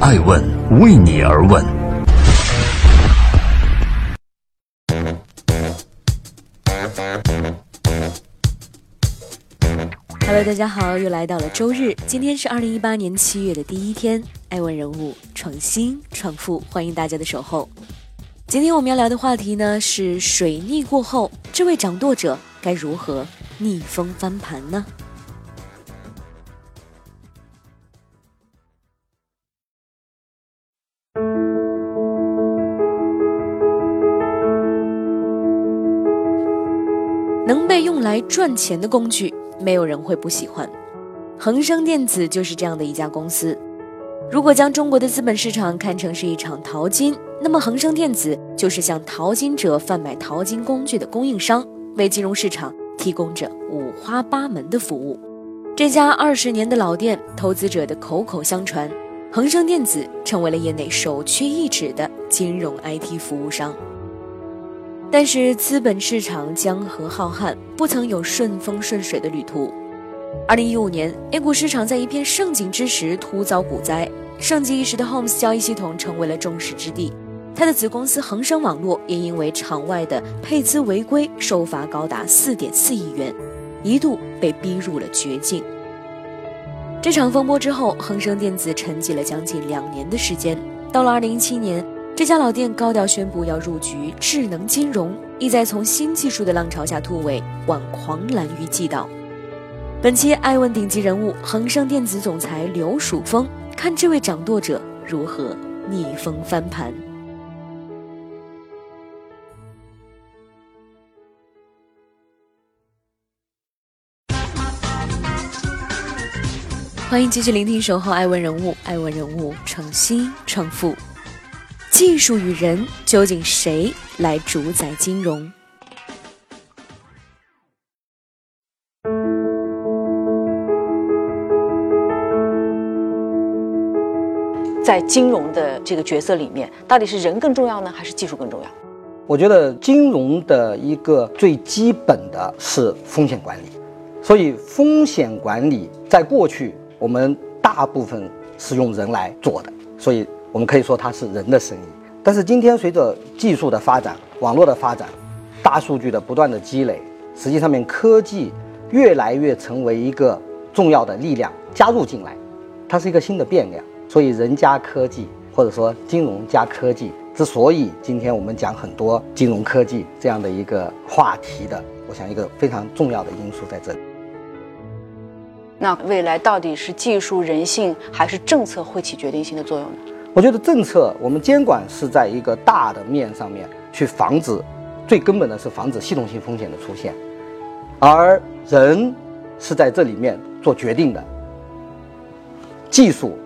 爱问为你而问。Hello，大家好，又来到了周日，今天是二零一八年七月的第一天。爱问人物创新创富，欢迎大家的守候。今天我们要聊的话题呢是水逆过后，这位掌舵者该如何逆风翻盘呢？能被用来赚钱的工具，没有人会不喜欢。恒生电子就是这样的一家公司。如果将中国的资本市场看成是一场淘金，那么恒生电子就是向淘金者贩卖淘金工具的供应商，为金融市场提供着五花八门的服务。这家二十年的老店，投资者的口口相传，恒生电子成为了业内首屈一指的金融 IT 服务商。但是资本市场江河浩瀚，不曾有顺风顺水的旅途。二零一五年，A 股市场在一片盛景之时突遭股灾，盛极一时的 Homes 交易系统成为了众矢之的，它的子公司恒生网络也因为场外的配资违规受罚高达四点四亿元，一度被逼入了绝境。这场风波之后，恒生电子沉寂了将近两年的时间，到了二零一七年。这家老店高调宣布要入局智能金融，意在从新技术的浪潮下突围，挽狂澜于既倒。本期爱问顶级人物恒生电子总裁刘曙峰，看这位掌舵者如何逆风翻盘。欢迎继续聆听《守候爱问人物》，爱问人物创新创富。技术与人，究竟谁来主宰金融？在金融的这个角色里面，到底是人更重要呢，还是技术更重要？我觉得金融的一个最基本的是风险管理，所以风险管理在过去我们大部分是用人来做的，所以。我们可以说它是人的生意，但是今天随着技术的发展、网络的发展、大数据的不断的积累，实际上面科技越来越成为一个重要的力量加入进来，它是一个新的变量。所以人加科技，或者说金融加科技，之所以今天我们讲很多金融科技这样的一个话题的，我想一个非常重要的因素在这里。那未来到底是技术、人性还是政策会起决定性的作用呢？我觉得政策，我们监管是在一个大的面上面去防止，最根本的是防止系统性风险的出现，而人是在这里面做决定的。技术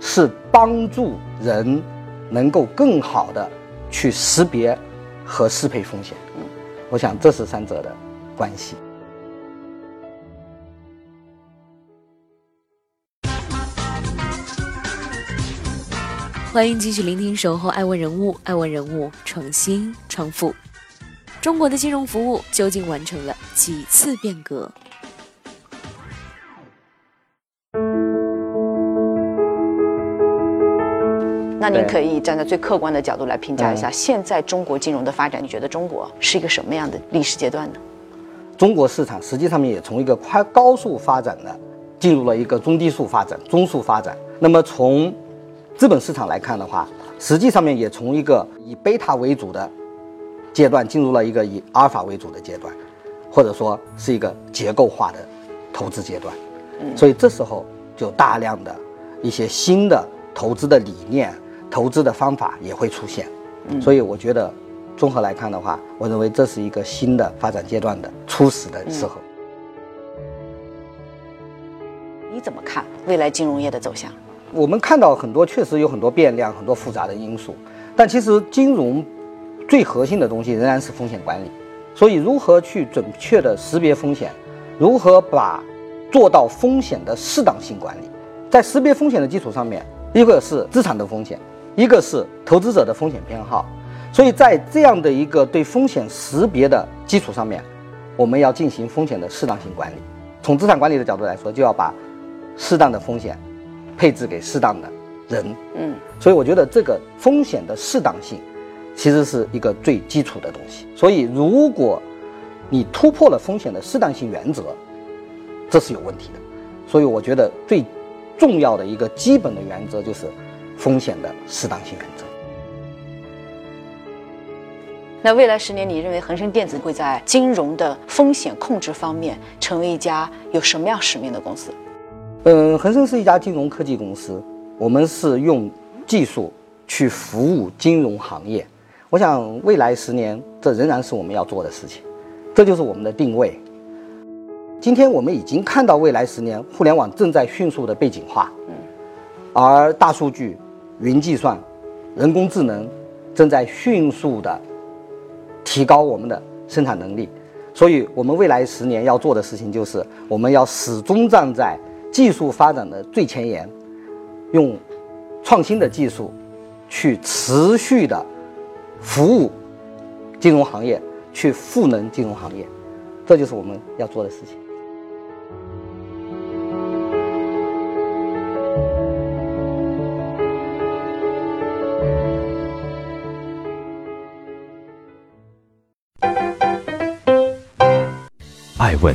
是帮助人能够更好的去识别和适配风险。我想这是三者的关系。欢迎继续聆听《守候爱问人物》，爱问人物创新创富。中国的金融服务究竟完成了几次变革？那您可以站在最客观的角度来评价一下，现在中国金融的发展，你觉得中国是一个什么样的历史阶段呢？中国市场实际上面也从一个快高速发展的，进入了一个中低速发展、中速发展。那么从资本市场来看的话，实际上面也从一个以贝塔为主的阶段进入了一个以阿尔法为主的阶段，或者说是一个结构化的投资阶段。所以这时候就大量的一些新的投资的理念、投资的方法也会出现。所以我觉得综合来看的话，我认为这是一个新的发展阶段的初始的时候。你怎么看未来金融业的走向？我们看到很多确实有很多变量、很多复杂的因素，但其实金融最核心的东西仍然是风险管理。所以，如何去准确的识别风险，如何把做到风险的适当性管理，在识别风险的基础上面，一个是资产的风险，一个是投资者的风险偏好。所以在这样的一个对风险识别的基础上面，我们要进行风险的适当性管理。从资产管理的角度来说，就要把适当的风险。配置给适当的人。嗯，所以我觉得这个风险的适当性，其实是一个最基础的东西。所以，如果你突破了风险的适当性原则，这是有问题的。所以，我觉得最重要的一个基本的原则就是风险的适当性原则。那未来十年，你认为恒生电子会在金融的风险控制方面成为一家有什么样使命的公司？嗯，恒生是一家金融科技公司，我们是用技术去服务金融行业。我想未来十年，这仍然是我们要做的事情，这就是我们的定位。今天我们已经看到未来十年，互联网正在迅速的背景化，嗯，而大数据、云计算、人工智能正在迅速的。提高我们的生产能力，所以我们未来十年要做的事情就是，我们要始终站在技术发展的最前沿，用创新的技术去持续的服务金融行业，去赋能金融行业，这就是我们要做的事情。爱问